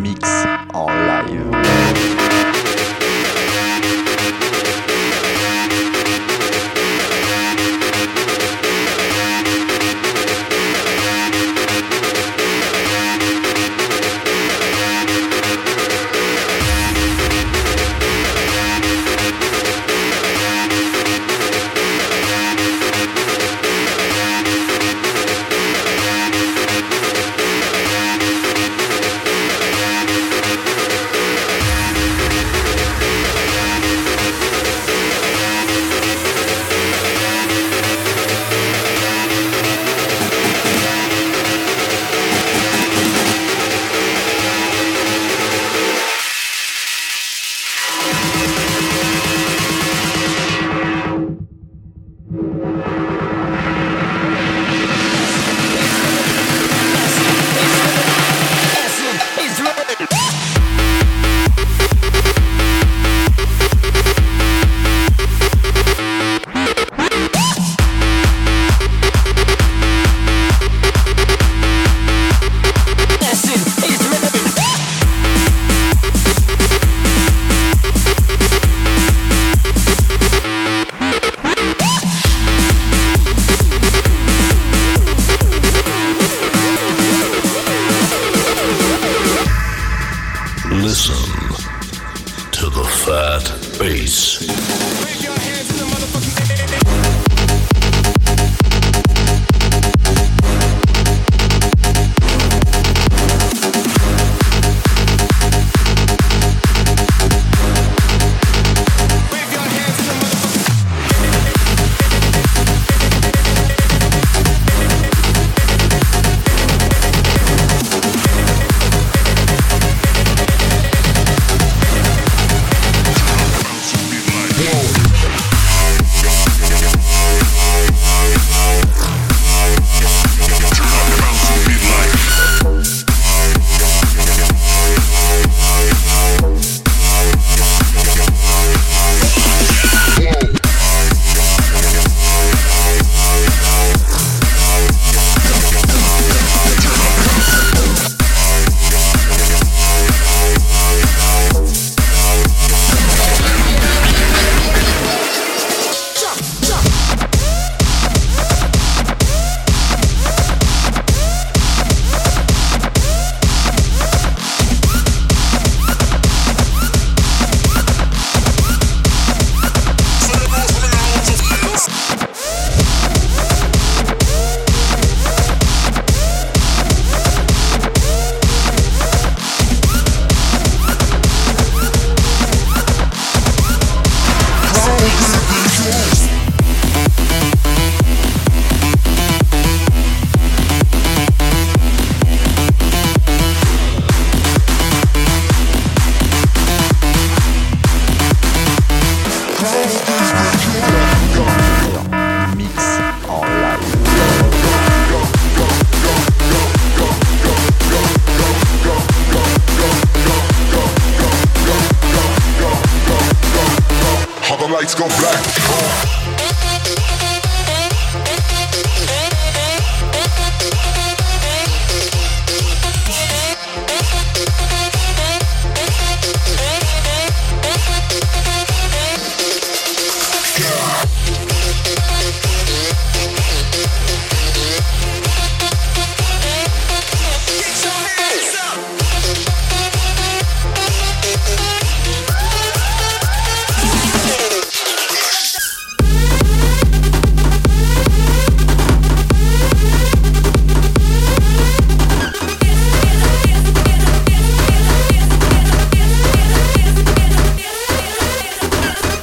Mix en live.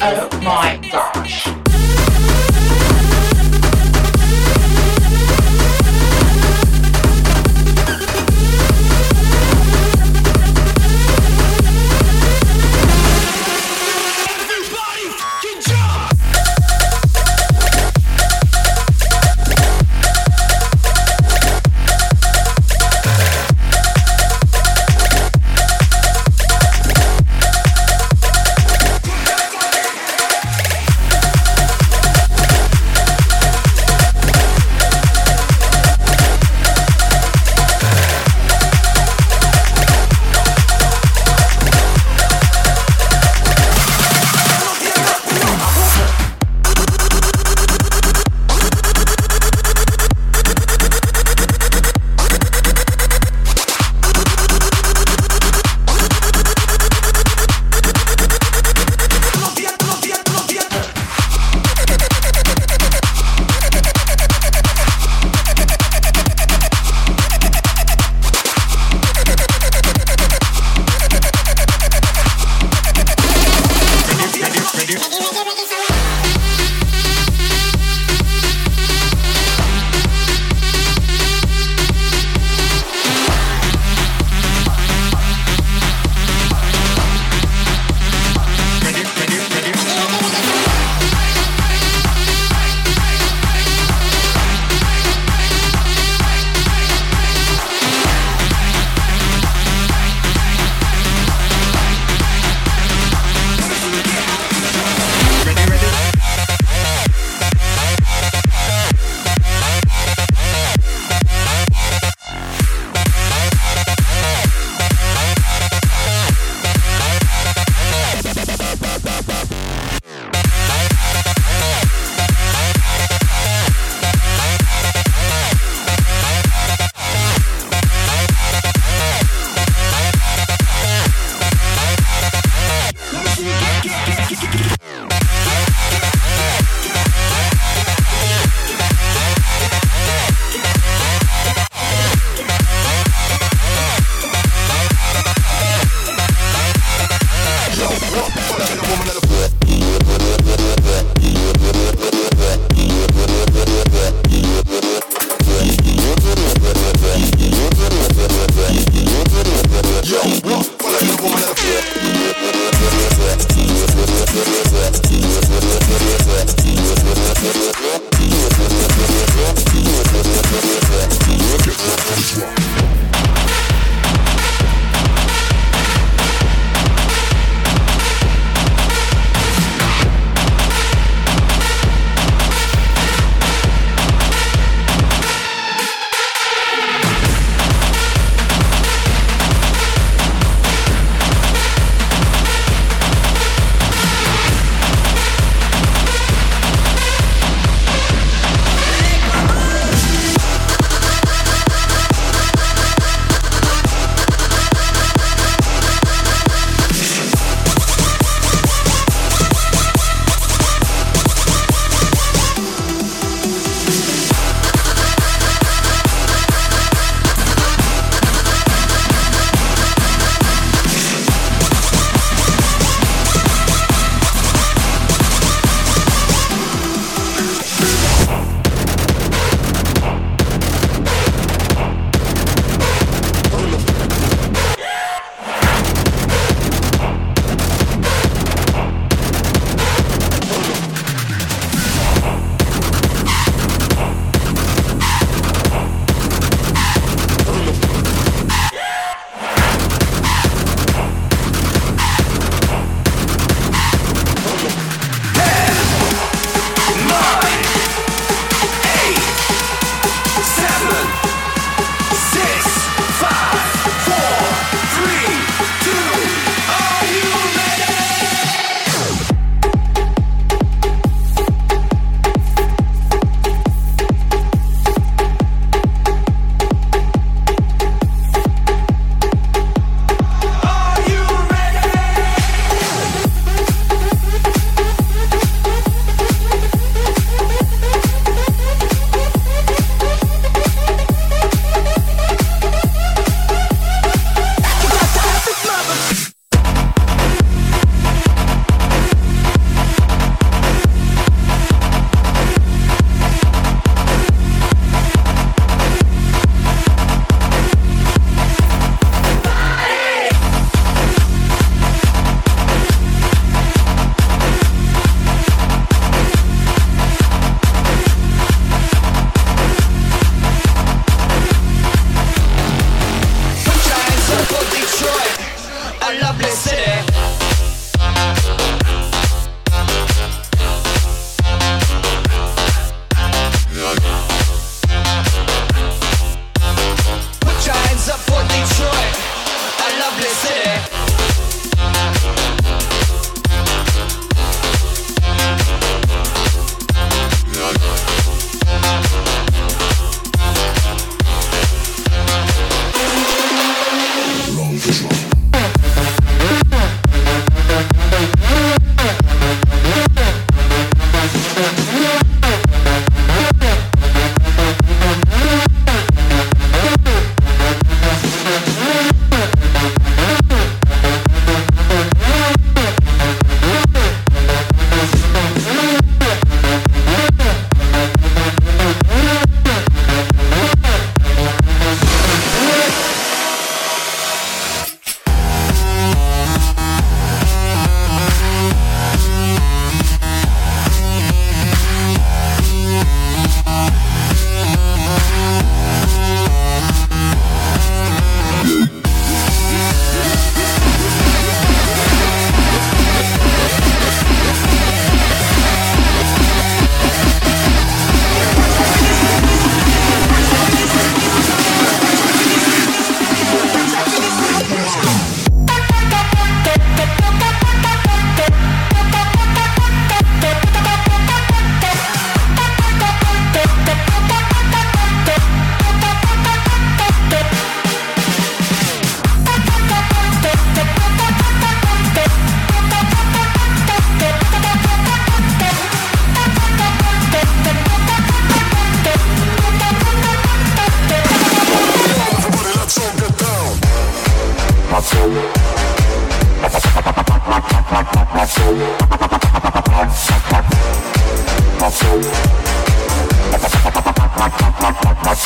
Oh my gosh.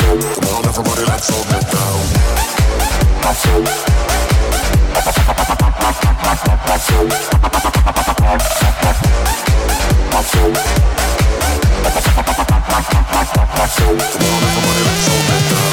Come everybody let's all get down. Everybody let's all get down.